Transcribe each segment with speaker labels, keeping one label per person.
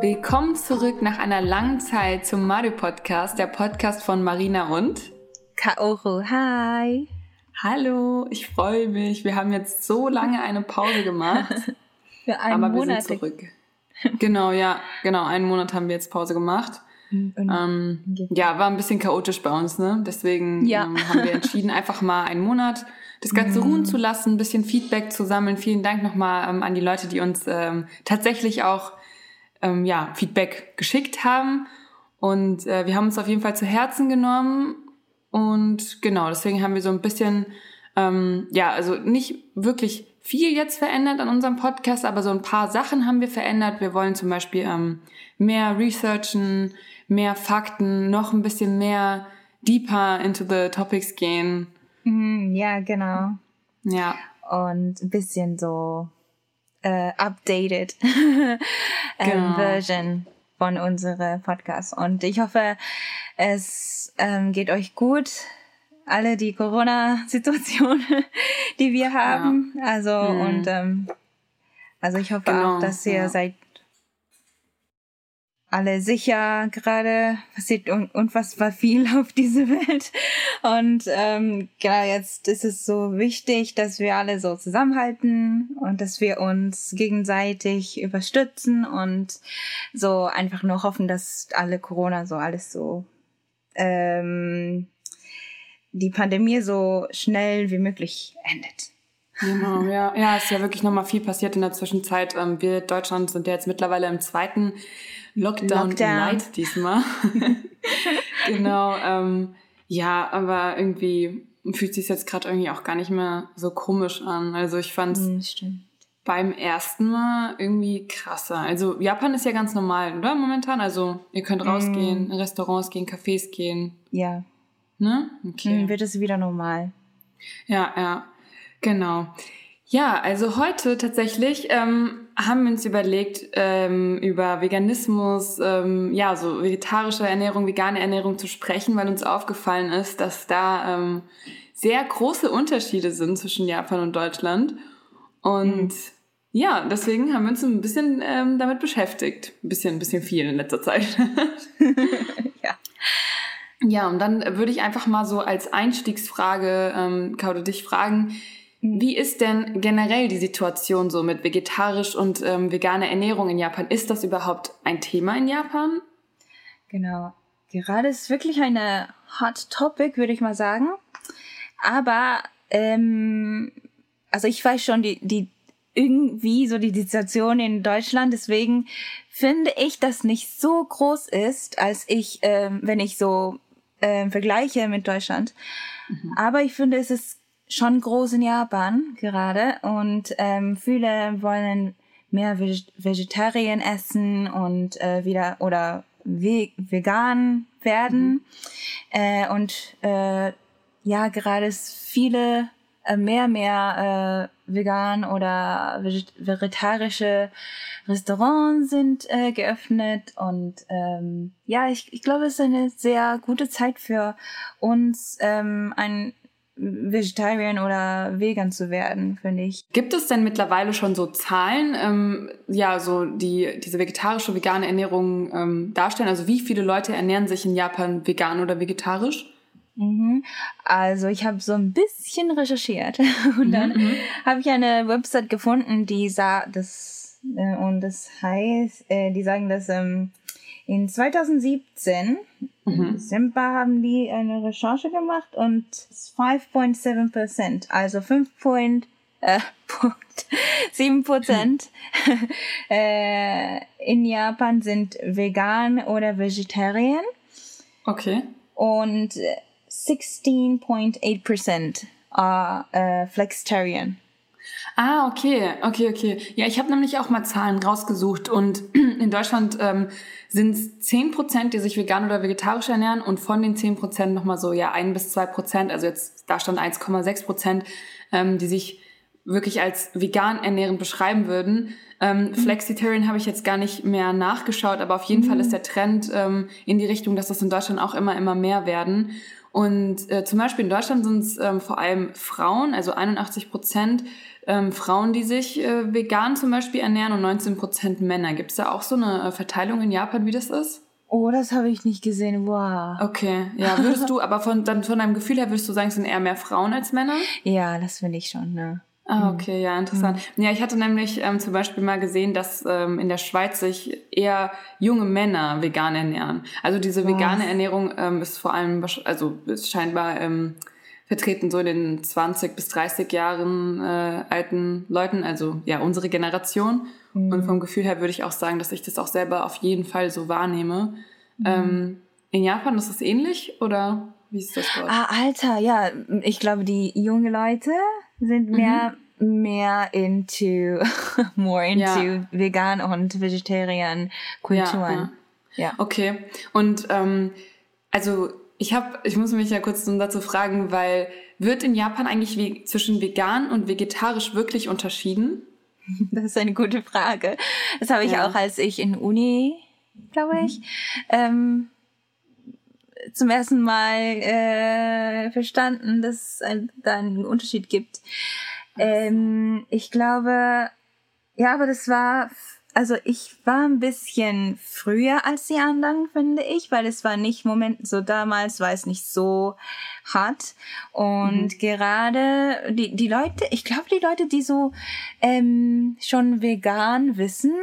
Speaker 1: Willkommen zurück nach einer langen Zeit zum Mario Podcast, der Podcast von Marina und
Speaker 2: Kaoru. Hi.
Speaker 1: Hallo, ich freue mich. Wir haben jetzt so lange eine Pause gemacht.
Speaker 2: Für einen
Speaker 1: aber
Speaker 2: Monat.
Speaker 1: wir sind zurück. Genau, ja, genau. Einen Monat haben wir jetzt Pause gemacht.
Speaker 2: Und-
Speaker 1: Ähm, ja, war ein bisschen chaotisch bei uns, ne? Deswegen
Speaker 2: Ja.
Speaker 1: ähm, haben wir entschieden, einfach mal einen Monat das Ganze ruhen zu lassen, ein bisschen Feedback zu sammeln. Vielen Dank nochmal ähm, an die Leute, die uns ähm, tatsächlich auch ähm, ja, Feedback geschickt haben. Und äh, wir haben uns auf jeden Fall zu Herzen genommen. Und genau, deswegen haben wir so ein bisschen, ähm, ja, also nicht wirklich viel jetzt verändert an unserem Podcast, aber so ein paar Sachen haben wir verändert. Wir wollen zum Beispiel ähm, mehr researchen, mehr Fakten, noch ein bisschen mehr deeper into the topics gehen.
Speaker 2: Mhm, ja, genau.
Speaker 1: Ja,
Speaker 2: Und ein bisschen so äh, updated ähm,
Speaker 1: Genau.
Speaker 2: Version von unserem Podcast. Und ich hoffe, es ähm, geht euch gut. Alle die Corona-Situation, die wir haben. Also,
Speaker 1: Mhm.
Speaker 2: und ähm, also ich hoffe
Speaker 1: Genau,
Speaker 2: auch, dass ihr
Speaker 1: ja.
Speaker 2: seid alle sicher gerade passiert un unfassbar viel auf dieser Welt und ähm, genau jetzt ist es so wichtig, dass wir alle so zusammenhalten und dass wir uns gegenseitig überstützen und so einfach nur hoffen, dass alle Corona so alles so ähm, die Pandemie so schnell wie möglich endet.
Speaker 1: Genau, ja. Ja, ist ja wirklich nochmal viel passiert in der Zwischenzeit. Ähm, wir Deutschland sind ja jetzt mittlerweile im zweiten Lockdown,
Speaker 2: Lockdown.
Speaker 1: Light diesmal. genau. Ähm, ja, aber irgendwie fühlt sich jetzt gerade irgendwie auch gar nicht mehr so komisch an. Also ich fand es
Speaker 2: Hm, stimmt.
Speaker 1: beim ersten Mal irgendwie krasser. Also Japan ist ja ganz normal, oder? Momentan. Also ihr könnt rausgehen, in Restaurants gehen, Cafés gehen.
Speaker 2: Ja,
Speaker 1: Ne? Okay.
Speaker 2: dann wird es wieder normal.
Speaker 1: Ja, ja, genau. Ja, also heute tatsächlich ähm, haben wir uns überlegt, ähm, über Veganismus, ähm, ja, so vegetarische Ernährung, vegane Ernährung zu sprechen, weil uns aufgefallen ist, dass da ähm, sehr große Unterschiede sind zwischen Japan und Deutschland. Und ja, deswegen haben wir uns ein bisschen ähm, damit beschäftigt. Ein bisschen, ein bisschen viel in letzter Zeit.
Speaker 2: Ja.
Speaker 1: Ja, und dann würde ich einfach mal so als Einstiegsfrage, ähm, Kaude, dich fragen, wie ist denn generell die Situation so mit vegetarisch und ähm, veganer Ernährung in Japan? Ist das überhaupt ein Thema in Japan?
Speaker 2: Genau. Gerade ist wirklich eine Hot Topic, würde ich mal sagen. Aber, ähm, also ich weiß schon, die, die irgendwie so die Situation in Deutschland, deswegen finde ich, dass nicht so groß ist, als ich, ähm, wenn ich so ähm, vergleiche mit Deutschland. Aber ich finde, es ist schon groß in Japan gerade und ähm, viele wollen mehr Veg Vegetarien essen und äh, wieder oder ve vegan werden. Äh, und äh, ja, gerade ist viele äh, mehr, mehr äh, vegan oder veget vegetarische Restaurants sind äh, geöffnet und ähm, ja, ich, ich glaube, es ist eine sehr gute Zeit für uns, ähm, ein Vegetarian oder Vegan zu werden, finde ich.
Speaker 1: Gibt es denn mittlerweile schon so Zahlen, ähm, ja, so die diese vegetarische, vegane Ernährung ähm, darstellen? Also wie viele Leute ernähren sich in Japan vegan oder vegetarisch?
Speaker 2: Mhm. Also ich habe so ein bisschen recherchiert und dann
Speaker 1: Mhm,
Speaker 2: habe ich eine Website gefunden, die sah das äh, und das heißt, äh, die sagen, dass ähm, in 2017 im
Speaker 1: Mhm.
Speaker 2: Dezember haben die eine Recherche gemacht und 5,7 Prozent, also 5 Point, äh, Punkt 7 Prozent äh, in Japan sind vegan oder vegetarian
Speaker 1: Okay.
Speaker 2: und äh, 16.8 Prozent are äh, flexitarian.
Speaker 1: Ah, okay, okay, okay. Ja, ich habe nämlich auch mal Zahlen rausgesucht und in Deutschland ähm, sind es 10 Prozent, die sich vegan oder vegetarisch ernähren und von den 10 Prozent nochmal so, ja, ein bis zwei Prozent, also jetzt da stand 1,6 Prozent, ähm, die sich wirklich als vegan ernährend beschreiben würden. Ähm, Flexitarian habe ich jetzt gar nicht mehr nachgeschaut, aber auf jeden Fall ist der Trend ähm, in die Richtung, dass das in Deutschland auch immer, immer mehr werden. Und äh, zum Beispiel in Deutschland sind es ähm, vor allem Frauen, also 81 Prozent ähm, Frauen, die sich äh, vegan zum Beispiel ernähren und 19 Prozent Männer. Gibt es da auch so eine äh, Verteilung in Japan, wie das ist?
Speaker 2: Oh, das habe ich nicht gesehen. Wow.
Speaker 1: Okay, ja, würdest du, aber von, dann von deinem Gefühl her würdest du sagen, es sind eher mehr Frauen als Männer?
Speaker 2: Ja, das finde ich schon, ne?
Speaker 1: Ah, okay, ja, interessant. Mhm. Ja, ich hatte nämlich ähm, zum Beispiel mal gesehen, dass ähm, in der Schweiz sich eher junge Männer vegan ernähren. Also diese vegane Was? Ernährung ähm, ist vor allem, also ist scheinbar ähm, vertreten so in den 20 bis 30 Jahren äh, alten Leuten, also ja, unsere Generation. Mhm. Und vom Gefühl her würde ich auch sagen, dass ich das auch selber auf jeden Fall so wahrnehme. Mhm. Ähm, in Japan ist es ähnlich oder wie ist das dort?
Speaker 2: Ah, Alter, ja, ich glaube, die jungen Leute sind mehr mhm. mehr into more into ja. vegan und vegetarian Kulturen.
Speaker 1: Ja, ja. Okay. Und ähm, also ich habe, ich muss mich ja kurz dazu fragen, weil wird in Japan eigentlich wie, zwischen vegan und vegetarisch wirklich unterschieden?
Speaker 2: Das ist eine gute Frage. Das habe ich ja. auch, als ich in Uni, glaube ich, mhm. ähm, zum ersten Mal äh, verstanden, dass es da einen Unterschied gibt. Ähm, ich glaube, ja, aber das war, also ich war ein bisschen früher als die anderen, finde ich, weil es war nicht Moment, so damals war es nicht so hart. Und mhm. gerade die, die Leute, ich glaube, die Leute, die so ähm, schon vegan wissen,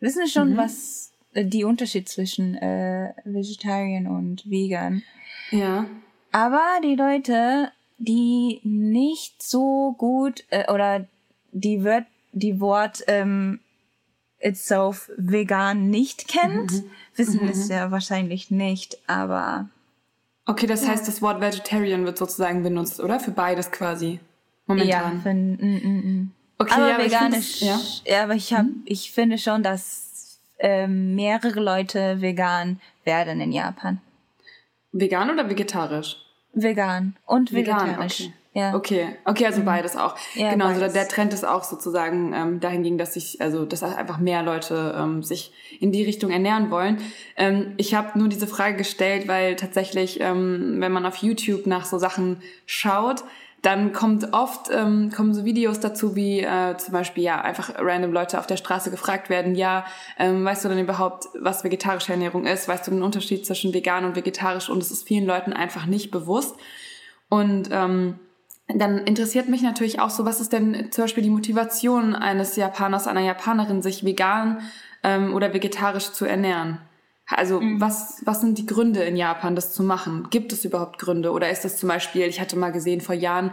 Speaker 2: wissen schon, mhm. was äh, die Unterschied zwischen äh, Vegetarian und Vegan.
Speaker 1: Ja.
Speaker 2: Aber die Leute, die nicht so gut äh, oder die wird die Wort ähm, itself vegan nicht kennt, mhm. wissen mhm. es ja wahrscheinlich nicht, aber
Speaker 1: Okay, das ja. heißt, das Wort Vegetarian wird sozusagen benutzt, oder? Für beides quasi. Momentan.
Speaker 2: Ja, für, mm, mm, mm. Okay, aber ja, veganisch. Ja? ja, aber ich hab, mhm. ich finde schon, dass ähm, mehrere Leute vegan werden in Japan.
Speaker 1: Vegan oder vegetarisch?
Speaker 2: Vegan und vegetarisch.
Speaker 1: Vegan, okay. Ja. Okay, okay, also mhm. beides auch. Ja, genau, beides. also der Trend ist auch sozusagen ähm, dahin ging, dass sich, also dass einfach mehr Leute ähm, sich in die Richtung ernähren wollen. Ähm, ich habe nur diese Frage gestellt, weil tatsächlich, ähm, wenn man auf YouTube nach so Sachen schaut, dann kommt oft ähm, kommen so Videos dazu, wie äh, zum Beispiel ja einfach random Leute auf der Straße gefragt werden, ja, ähm, weißt du denn überhaupt, was vegetarische Ernährung ist? Weißt du den Unterschied zwischen vegan und vegetarisch? Und es ist vielen Leuten einfach nicht bewusst. Und ähm, dann interessiert mich natürlich auch so, was ist denn zum Beispiel die Motivation eines Japaners, einer Japanerin, sich vegan ähm, oder vegetarisch zu ernähren? Also mhm. was, was sind die Gründe in Japan, das zu machen? Gibt es überhaupt Gründe? Oder ist das zum Beispiel, ich hatte mal gesehen vor Jahren,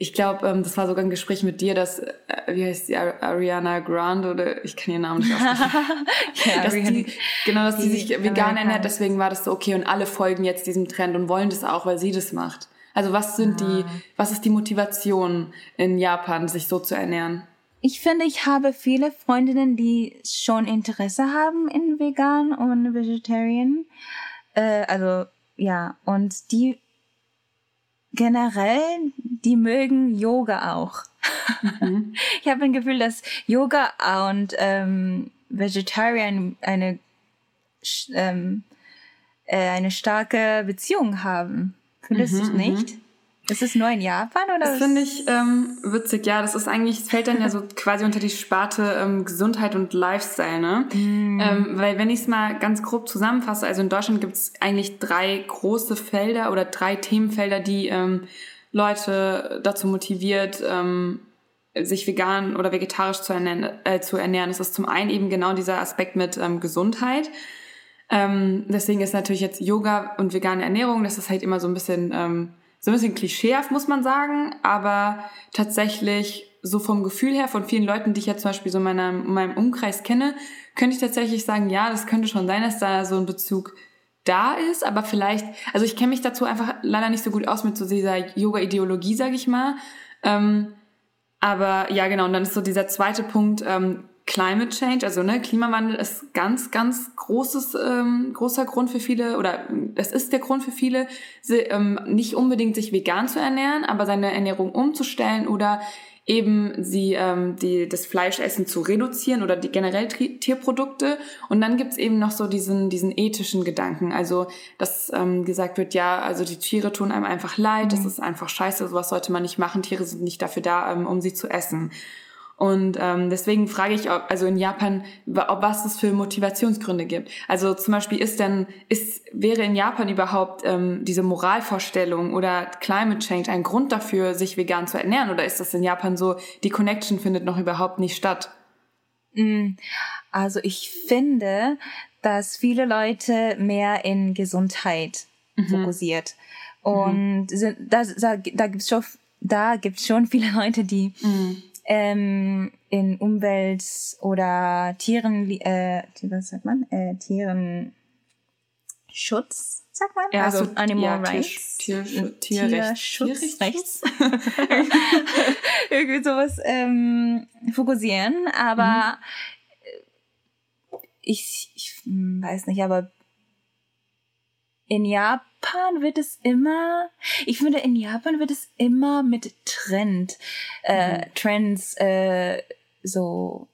Speaker 1: ich glaube, ähm, das war sogar ein Gespräch mit dir, dass, äh, wie heißt die, Ariana Grande oder ich kann ihren Namen nicht aussprechen. ja, dass die, genau, dass die, die sich vegan ernährt, deswegen war das so okay und alle folgen jetzt diesem Trend und wollen das auch, weil sie das macht. Also was sind die, ah. was ist die Motivation in Japan, sich so zu ernähren?
Speaker 2: Ich finde, ich habe viele Freundinnen, die schon Interesse haben in vegan und vegetarian. Äh, also ja, und die generell, die mögen Yoga auch. Mhm. ich habe ein Gefühl, dass Yoga und ähm, Vegetarian eine ähm, äh, eine starke Beziehung haben. Findest mhm, du nicht? Mhm. Ist es nur in Japan oder?
Speaker 1: Das finde ich ähm, witzig. Ja, das ist eigentlich, es fällt dann ja so quasi unter die Sparte ähm, Gesundheit und Lifestyle, ne? Mm. Ähm, weil wenn ich es mal ganz grob zusammenfasse, also in Deutschland gibt es eigentlich drei große Felder oder drei Themenfelder, die ähm, Leute dazu motiviert, ähm, sich vegan oder vegetarisch zu ernähren. Äh, zu ernähren. Es ist zum einen eben genau dieser Aspekt mit ähm, Gesundheit. Ähm, deswegen ist natürlich jetzt Yoga und vegane Ernährung, das ist halt immer so ein bisschen ähm, so ein bisschen klischeehaft, muss man sagen, aber tatsächlich so vom Gefühl her von vielen Leuten, die ich jetzt zum Beispiel so in meinem, in meinem Umkreis kenne, könnte ich tatsächlich sagen, ja, das könnte schon sein, dass da so ein Bezug da ist, aber vielleicht, also ich kenne mich dazu einfach leider nicht so gut aus mit so dieser Yoga-Ideologie, sag ich mal. Ähm, aber ja, genau, und dann ist so dieser zweite Punkt, ähm, Climate Change, also ne, Klimawandel ist ganz, ganz großes, ähm, großer Grund für viele, oder es ist der Grund für viele, sie, ähm, nicht unbedingt sich vegan zu ernähren, aber seine Ernährung umzustellen oder eben sie ähm, die das Fleischessen zu reduzieren oder die generell Tierprodukte. Und dann gibt's eben noch so diesen diesen ethischen Gedanken. Also dass ähm, gesagt wird ja also die Tiere tun einem einfach leid mhm. das ist einfach scheiße sowas sollte man nicht machen Tiere sind nicht dafür da ähm, um sie zu essen und ähm, deswegen frage ich, ob, also in Japan, ob was es für Motivationsgründe gibt. Also zum Beispiel ist denn, ist, wäre in Japan überhaupt ähm, diese Moralvorstellung oder Climate Change ein Grund dafür, sich vegan zu ernähren? Oder ist das in Japan so, die Connection findet noch überhaupt nicht statt?
Speaker 2: Mm, also ich finde, dass viele Leute mehr in Gesundheit mhm. fokussiert. Mhm. Und mhm. da, da, da gibt's schon, da gibt's schon viele Leute, die mhm ähm, in Umwelt oder Tieren, äh, was sagt man, äh, Tieren Schutz, sagt man?
Speaker 1: Ja, also Animal ja, Rights. Tier, Tier,
Speaker 2: Tierschutz, Tierrechts. Irgendwie sowas ähm, fokussieren, aber mhm. ich, ich weiß nicht, aber in Japan wird es immer, ich finde, in Japan wird es immer mit Trend, äh, mhm. Trends, äh, so,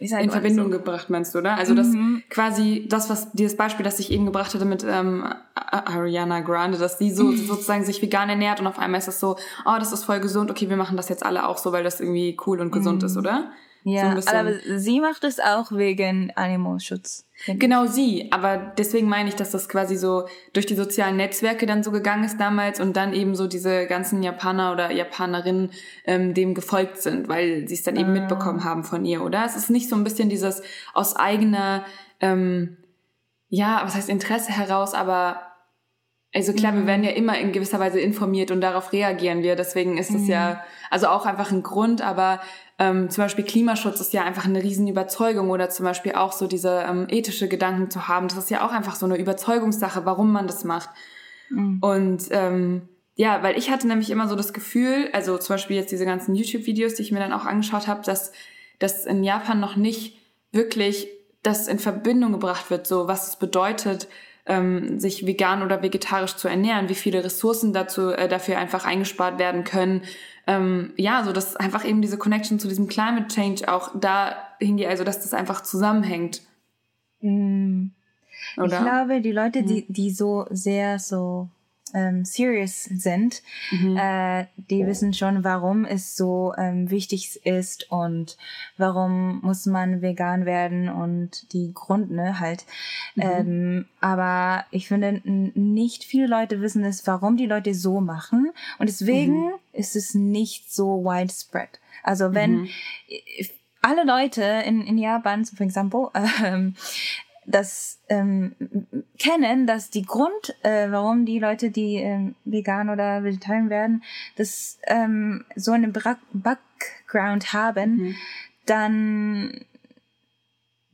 Speaker 1: in Verbindung so? gebracht, meinst du, oder? Also das mhm. quasi das, was dieses Beispiel, das ich eben gebracht hatte mit ähm, Ariana Grande, dass die so sozusagen sich vegan ernährt und auf einmal ist das so, oh, das ist voll gesund, okay, wir machen das jetzt alle auch so, weil das irgendwie cool und gesund mhm. ist, oder?
Speaker 2: Ja, so aber sie macht es auch wegen Animalschutz.
Speaker 1: Genau sie, aber deswegen meine ich, dass das quasi so durch die sozialen Netzwerke dann so gegangen ist damals und dann eben so diese ganzen Japaner oder Japanerinnen ähm, dem gefolgt sind, weil sie es dann eben ah. mitbekommen haben von ihr, oder? Es ist nicht so ein bisschen dieses aus eigener, ähm, ja, was heißt Interesse heraus, aber also klar, mhm. wir werden ja immer in gewisser Weise informiert und darauf reagieren wir. Deswegen ist es mhm. ja also auch einfach ein Grund, aber ähm, zum Beispiel Klimaschutz ist ja einfach eine riesen Überzeugung oder zum Beispiel auch so diese ähm, ethische Gedanken zu haben. Das ist ja auch einfach so eine Überzeugungssache, warum man das macht. Mhm. Und ähm, ja, weil ich hatte nämlich immer so das Gefühl, also zum Beispiel jetzt diese ganzen YouTube-Videos, die ich mir dann auch angeschaut habe, dass dass in Japan noch nicht wirklich das in Verbindung gebracht wird, so was es bedeutet, ähm, sich vegan oder vegetarisch zu ernähren, wie viele Ressourcen dazu äh, dafür einfach eingespart werden können, ähm, ja, so dass einfach eben diese Connection zu diesem Climate Change auch da hingeht, also dass das einfach zusammenhängt.
Speaker 2: Mm. Ich glaube, die Leute, die, mhm. die so sehr so ähm, serious sind, mhm. äh, die wissen schon, warum es so ähm, wichtig ist und warum muss man vegan werden und die Grund, ne, halt. Mhm. Ähm, aber ich finde, nicht viele Leute wissen es, warum die Leute so machen und deswegen mhm. ist es nicht so widespread. Also wenn mhm. alle Leute in, in Japan, zum Beispiel, ähm, das ähm, kennen, dass die Grund, äh, warum die Leute, die ähm, vegan oder vegetarisch werden, das ähm, so einen Background haben, mhm. dann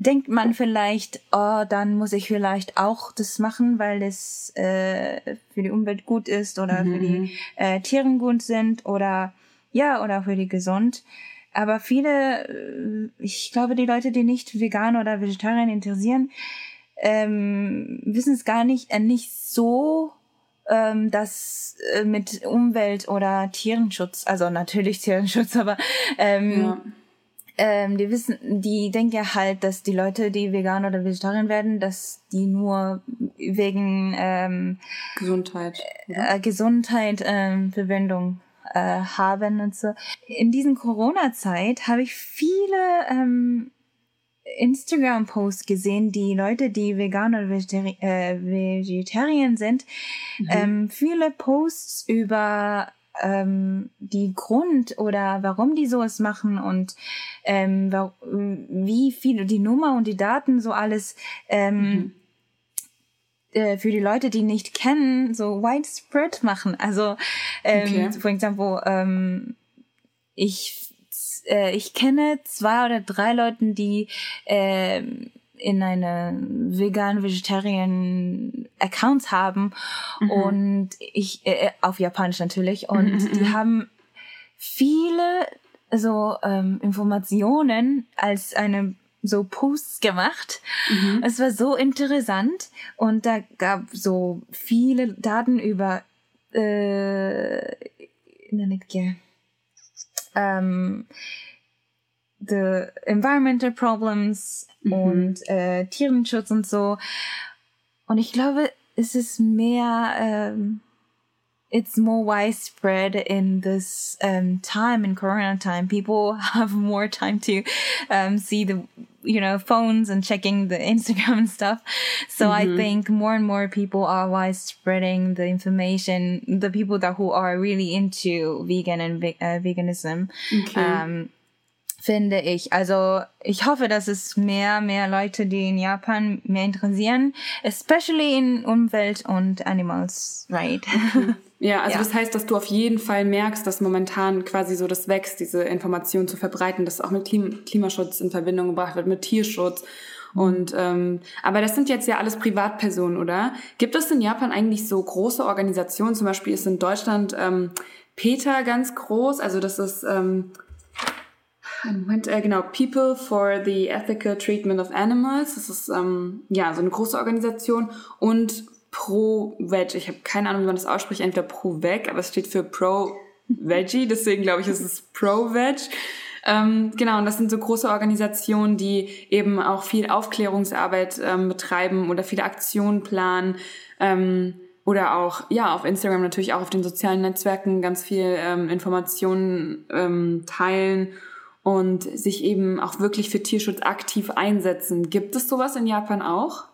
Speaker 2: denkt man vielleicht, oh, dann muss ich vielleicht auch das machen, weil es äh, für die Umwelt gut ist oder mhm. für die mhm. äh, Tiere gut sind oder ja oder für die gesund. Aber viele, äh, ich glaube, die Leute, die nicht vegan oder vegetarisch interessieren, ähm, wissen es gar nicht, äh, nicht so, ähm, dass äh, mit Umwelt oder Tierenschutz, also natürlich Tierenschutz, aber ähm, ja. ähm, die wissen, die denken ja halt, dass die Leute, die vegan oder vegetarisch werden, dass die nur wegen ähm,
Speaker 1: Gesundheit,
Speaker 2: äh, Gesundheit ähm, Verwendung äh, haben und so. In diesen Corona-Zeit habe ich viele ähm, Instagram-Posts gesehen, die Leute, die vegan oder Vegetari äh, Vegetarier sind, mhm. ähm, viele Posts über ähm, die Grund oder warum die sowas machen und ähm, wie viel die Nummer und die Daten so alles ähm, mhm. Äh, für die Leute, die nicht kennen, so widespread machen. Also, ähm, okay. for example, ähm, ich, äh, ich kenne zwei oder drei Leuten, die äh, in eine vegan vegetarian Accounts haben mhm. und ich äh, auf Japanisch natürlich und mhm. die haben viele so ähm, Informationen als eine so Posts gemacht. Mhm. Es war so interessant und da gab so viele Daten über äh, ähm, the environmental problems mhm. und äh, Tierenschutz und so. Und ich glaube, es ist mehr ähm, it's more widespread in this um, time in corona time people have more time to um, see the you know phones and checking the instagram and stuff so mm-hmm. i think more and more people are widespreading the information the people that who are really into vegan and uh, veganism okay. um, finde ich. Also ich hoffe, dass es mehr, mehr Leute, die in Japan mehr interessieren, especially in Umwelt und Animals, right?
Speaker 1: Okay. Ja, also ja. das heißt, dass du auf jeden Fall merkst, dass momentan quasi so das wächst, diese Information zu verbreiten, dass auch mit Klim Klimaschutz in Verbindung gebracht wird, mit Tierschutz. Mhm. Und ähm, aber das sind jetzt ja alles Privatpersonen, oder? Gibt es in Japan eigentlich so große Organisationen? Zum Beispiel ist in Deutschland ähm, PETA ganz groß, also das ist ähm, Moment, äh, genau, People for the Ethical Treatment of Animals. Das ist ähm, ja so eine große Organisation und Pro-Veg. Ich habe keine Ahnung, wie man das ausspricht, entweder Pro-Veg, aber es steht für Pro-Veggie, deswegen glaube ich, ist es Pro-Veg. Ähm, genau, und das sind so große Organisationen, die eben auch viel Aufklärungsarbeit ähm, betreiben oder viele Aktionen planen. Ähm, oder auch, ja, auf Instagram natürlich auch auf den sozialen Netzwerken ganz viel ähm, Informationen ähm, teilen und sich eben auch wirklich für Tierschutz aktiv einsetzen. Gibt es sowas in Japan auch?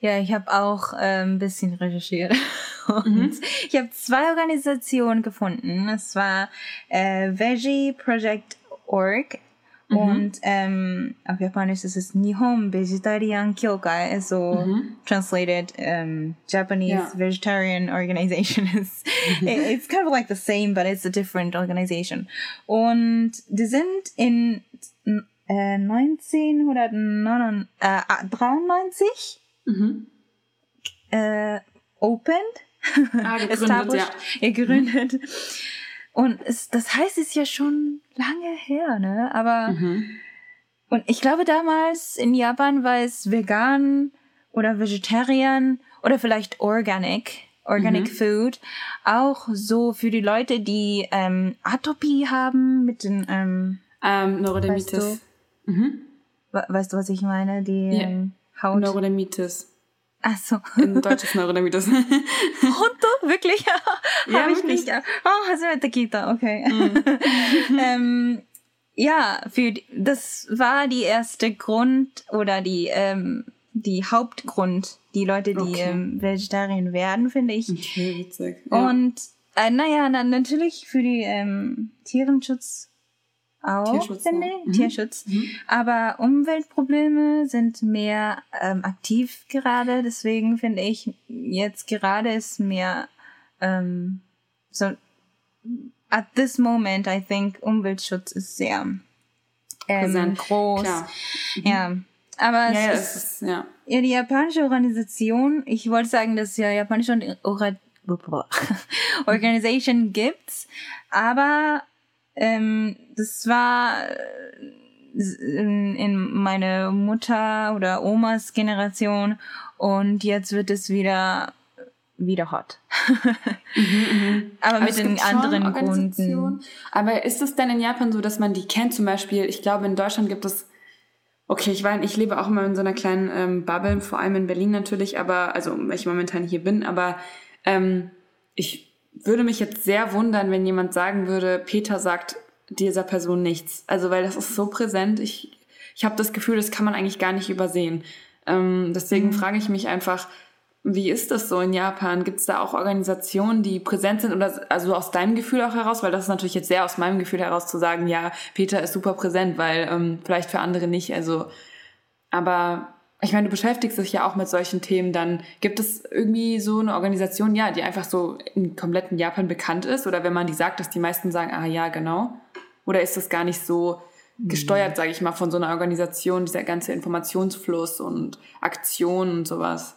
Speaker 2: Ja, ich habe auch äh, ein bisschen recherchiert. Und mhm. ich habe zwei Organisationen gefunden. Es war äh, Veggie Project Org mhm. und ähm, auf Japanisch ist es Nihon Vegetarian Kyokai, so mhm. translated um, Japanese yeah. Vegetarian Organization. is it's kind of like the same, but it's a different organization. Und die sind in äh, 1993 mhm. äh, opened, ah, gegründet, established, ja. gegründet. Und es, das heißt, es ist ja schon lange her, ne? Aber mhm. und ich glaube damals in Japan war es vegan oder vegetarian oder vielleicht organic. Organic mhm. Food, auch so für die Leute, die ähm, Atopie haben mit den ähm,
Speaker 1: ähm, Neurodermitis. Weißt
Speaker 2: du, mhm. weißt du, was ich meine? Die yeah. ähm,
Speaker 1: Haut. Neurodermitis.
Speaker 2: Ach so.
Speaker 1: Ein deutsches Neurodermitis.
Speaker 2: Honto? Wirklich? ja, Hab ich nicht. Oh, hast du mit Kita? Okay. Mm. ähm, ja, für das war die erste Grund oder die ähm, die Hauptgrund, die Leute, die okay. ähm, Vegetarier werden, finde ich.
Speaker 1: Okay, witzig. Ja.
Speaker 2: Und äh, naja, dann natürlich für die ähm, Tierenschutz auch, Tierschutz finde ich. Mhm. Tierschutz. Mhm. Aber Umweltprobleme sind mehr ähm, aktiv gerade. Deswegen finde ich, jetzt gerade ist mehr ähm, so at this moment, I think, Umweltschutz ist sehr ähm, groß. Klar. Mhm. Ja. Aber
Speaker 1: ja,
Speaker 2: es,
Speaker 1: ist, ist, ja.
Speaker 2: ja, die japanische Organisation, ich wollte sagen, dass es ja japanische Organisation gibt, aber ähm, das war äh, in, in meine Mutter oder Omas Generation und jetzt wird es wieder wieder hot. mhm, mh. Aber mit den anderen Gründen.
Speaker 1: Aber ist es denn in Japan so, dass man die kennt? Zum Beispiel, ich glaube, in Deutschland gibt es Okay, ich weiß, ich lebe auch immer in so einer kleinen ähm, Bubble, vor allem in Berlin natürlich, aber also weil ich momentan hier bin, aber ähm, ich würde mich jetzt sehr wundern, wenn jemand sagen würde, Peter sagt dieser Person nichts. Also weil das ist so präsent. Ich, ich habe das Gefühl, das kann man eigentlich gar nicht übersehen. Ähm, deswegen mhm. frage ich mich einfach, wie ist das so in Japan? Gibt es da auch Organisationen, die präsent sind oder also aus deinem Gefühl auch heraus? Weil das ist natürlich jetzt sehr aus meinem Gefühl heraus zu sagen, ja, Peter ist super präsent, weil ähm, vielleicht für andere nicht. Also, aber ich meine, du beschäftigst dich ja auch mit solchen Themen, dann gibt es irgendwie so eine Organisation, ja, die einfach so im kompletten Japan bekannt ist? Oder wenn man die sagt, dass die meisten sagen, ah ja, genau? Oder ist das gar nicht so gesteuert, sage ich mal, von so einer Organisation, dieser ganze Informationsfluss und Aktionen und sowas?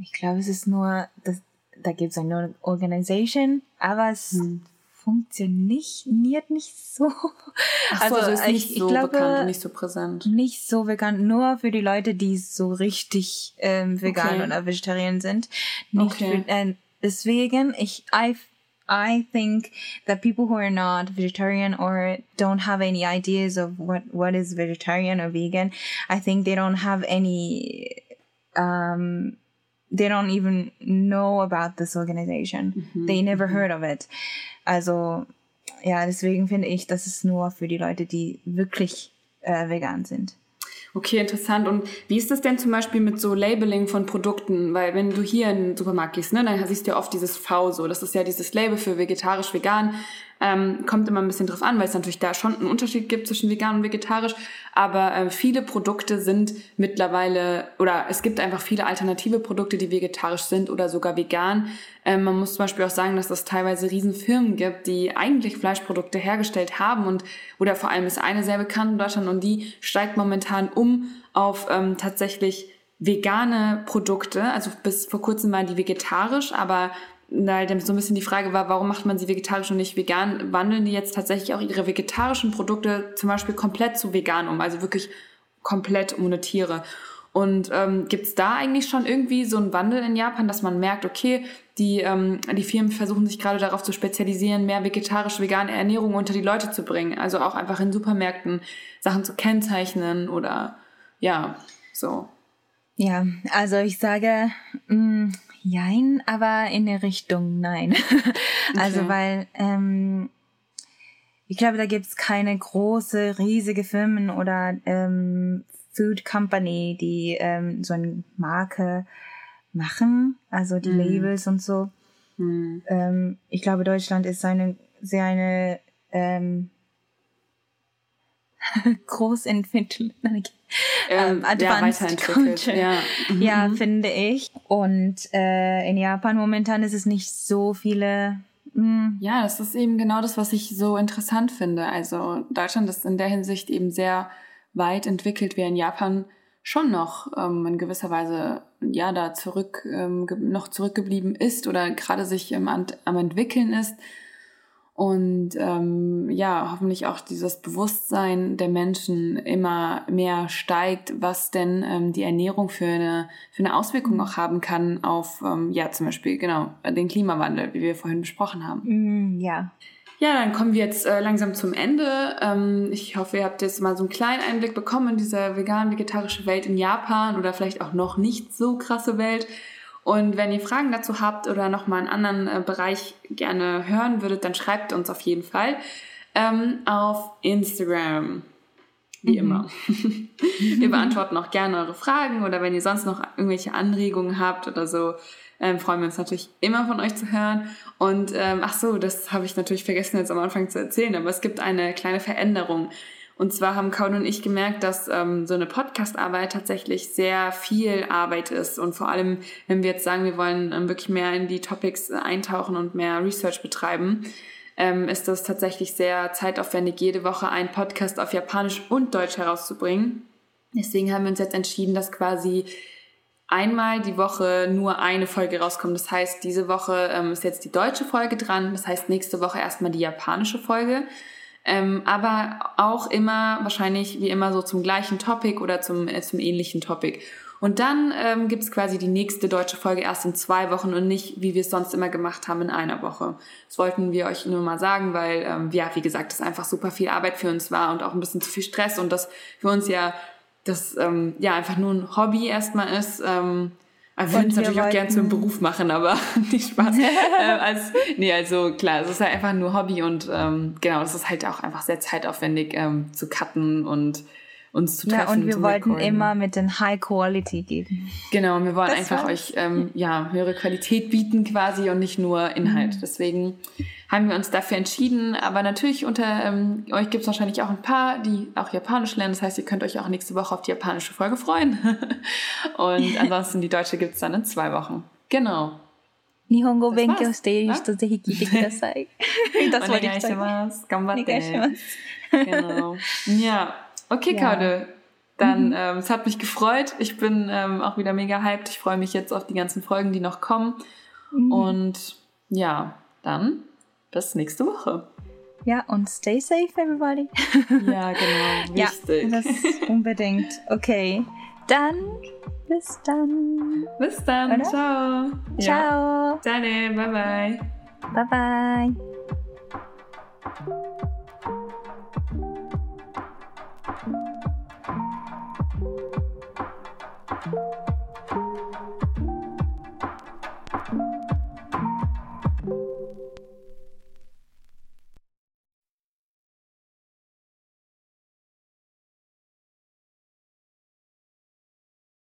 Speaker 2: Ich glaube, es ist nur, das, da gibt es eine Organisation, aber es hm. Funktioniert nicht so.
Speaker 1: Ach so, also ist nicht ich, so ich glaube, bekannt, nicht so präsent.
Speaker 2: Nicht so bekannt, nur für die Leute, die so richtig ähm, vegan okay. oder vegetarian sind. Nicht okay. für, äh, deswegen, ich, I, I think that people who are not vegetarian or don't have any ideas of what, what is vegetarian or vegan, I think they don't have any, um, they don't even know about this organization. Mhm. They never mhm. heard of it. Also, ja, deswegen finde ich, das ist nur für die Leute, die wirklich äh, vegan sind.
Speaker 1: Okay, interessant. Und wie ist das denn zum Beispiel mit so Labeling von Produkten? Weil wenn du hier in den Supermarkt gehst, ne, dann siehst du ja oft dieses V so. Das ist ja dieses Label für vegetarisch, vegan. Ähm, kommt immer ein bisschen drauf an, weil es natürlich da schon einen Unterschied gibt zwischen vegan und vegetarisch. Aber äh, viele Produkte sind mittlerweile, oder es gibt einfach viele alternative Produkte, die vegetarisch sind oder sogar vegan. Ähm, man muss zum Beispiel auch sagen, dass es teilweise Riesenfirmen gibt, die eigentlich Fleischprodukte hergestellt haben und, oder vor allem ist eine sehr bekannt in Deutschland und die steigt momentan um auf ähm, tatsächlich vegane Produkte. Also bis vor kurzem waren die vegetarisch, aber halt so ein bisschen die Frage war, warum macht man sie vegetarisch und nicht vegan? Wandeln die jetzt tatsächlich auch ihre vegetarischen Produkte zum Beispiel komplett zu vegan um, also wirklich komplett ohne Tiere? Und ähm, gibt es da eigentlich schon irgendwie so einen Wandel in Japan, dass man merkt, okay, die, ähm, die Firmen versuchen sich gerade darauf zu spezialisieren, mehr vegetarische, vegane Ernährung unter die Leute zu bringen. Also auch einfach in Supermärkten Sachen zu kennzeichnen oder ja, so.
Speaker 2: Ja, also ich sage, mh, mm, Jein, aber in der Richtung nein. also okay. weil ähm, ich glaube, da gibt's keine große, riesige Firmen oder ähm, Food Company, die ähm, so eine Marke machen, also die mm. Labels und so. Mm. Ähm, ich glaube, Deutschland ist eine sehr eine ähm, groß entwickelt, ähm, ähm advanced ja, culture. Ja. Mhm. ja, finde ich. Und äh, in Japan momentan ist es nicht so viele.
Speaker 1: Mh. Hm. Ja, das ist eben genau das, was ich so interessant finde. Also Deutschland ist in der Hinsicht eben sehr weit entwickelt, wie in Japan schon noch ähm, in gewisser Weise ja da zurück ähm, noch zurückgeblieben ist oder gerade sich ähm, am, am entwickeln ist und ähm, ja, hoffentlich auch dieses Bewusstsein der Menschen immer mehr steigt, was denn ähm, die Ernährung für eine, für eine Auswirkung auch haben kann auf, ähm, ja, zum Beispiel, genau, den Klimawandel, wie wir vorhin besprochen haben.
Speaker 2: Mm, ja.
Speaker 1: Ja, dann kommen wir jetzt äh, langsam zum Ende. Ähm, ich hoffe, ihr habt jetzt mal so einen kleinen Einblick bekommen in diese vegan-vegetarische Welt in Japan oder vielleicht auch noch nicht so krasse Welt. Und wenn ihr Fragen dazu habt oder nochmal einen anderen äh, Bereich gerne hören würdet, dann schreibt uns auf jeden Fall ähm, auf Instagram. Wie mhm. immer. wir beantworten auch gerne eure Fragen oder wenn ihr sonst noch irgendwelche Anregungen habt oder so, ähm, freuen wir uns natürlich immer von euch zu hören. Und ähm, ach so, das habe ich natürlich vergessen jetzt am Anfang zu erzählen, aber es gibt eine kleine Veränderung. Und zwar haben Kaun und ich gemerkt, dass ähm, so eine Podcast-Arbeit tatsächlich sehr viel Arbeit ist. Und vor allem, wenn wir jetzt sagen, wir wollen ähm, wirklich mehr in die Topics eintauchen und mehr Research betreiben, ähm, ist das tatsächlich sehr zeitaufwendig, jede Woche einen Podcast auf Japanisch und Deutsch herauszubringen. Deswegen haben wir uns jetzt entschieden, dass quasi einmal die Woche nur eine Folge rauskommt. Das heißt, diese Woche ähm, ist jetzt die deutsche Folge dran. Das heißt, nächste Woche erstmal die japanische Folge. Ähm, aber auch immer wahrscheinlich wie immer so zum gleichen Topic oder zum, äh, zum ähnlichen Topic. Und dann ähm, gibt es quasi die nächste deutsche Folge erst in zwei Wochen und nicht, wie wir es sonst immer gemacht haben, in einer Woche. Das wollten wir euch nur mal sagen, weil, ähm, ja, wie gesagt, das einfach super viel Arbeit für uns war und auch ein bisschen zu viel Stress und das für uns ja, das ähm, ja einfach nur ein Hobby erstmal ist. Ähm, wir würden es natürlich auch gern zum Beruf machen, aber nicht Spaß. äh, als, nee, also klar, es ist halt einfach nur Hobby und ähm, genau, es ist halt auch einfach sehr zeitaufwendig ähm, zu cutten und uns zu treffen. Ja,
Speaker 2: und wir wollten recorden. immer mit den High Quality geben.
Speaker 1: Genau, und wir wollen das einfach euch ähm, ja, höhere Qualität bieten quasi und nicht nur Inhalt. Mhm. Deswegen haben wir uns dafür entschieden. Aber natürlich unter ähm, euch gibt es wahrscheinlich auch ein paar, die auch Japanisch lernen. Das heißt, ihr könnt euch auch nächste Woche auf die japanische Folge freuen. und ansonsten die deutsche gibt es dann in zwei Wochen. Genau.
Speaker 2: 日本語を勉強している人、ぜひ聞いてください。
Speaker 1: das wollte ich sagen. Genau. Ja, okay, ja. Kaude. Dann, mhm. ähm, es hat mich gefreut. Ich bin ähm, auch wieder mega hyped. Ich freue mich jetzt auf die ganzen Folgen, die noch kommen. Mhm. Und ja, dann bis nächste Woche.
Speaker 2: Ja, und stay safe, everybody.
Speaker 1: Ja, genau. Wichtig.
Speaker 2: Ja, das unbedingt. Okay. Dann, bis dann.
Speaker 1: Bis dann.
Speaker 2: Oder?
Speaker 1: Ciao.
Speaker 2: Ciao.
Speaker 1: Ja. Deine. Bye, bye.
Speaker 2: Bye, bye.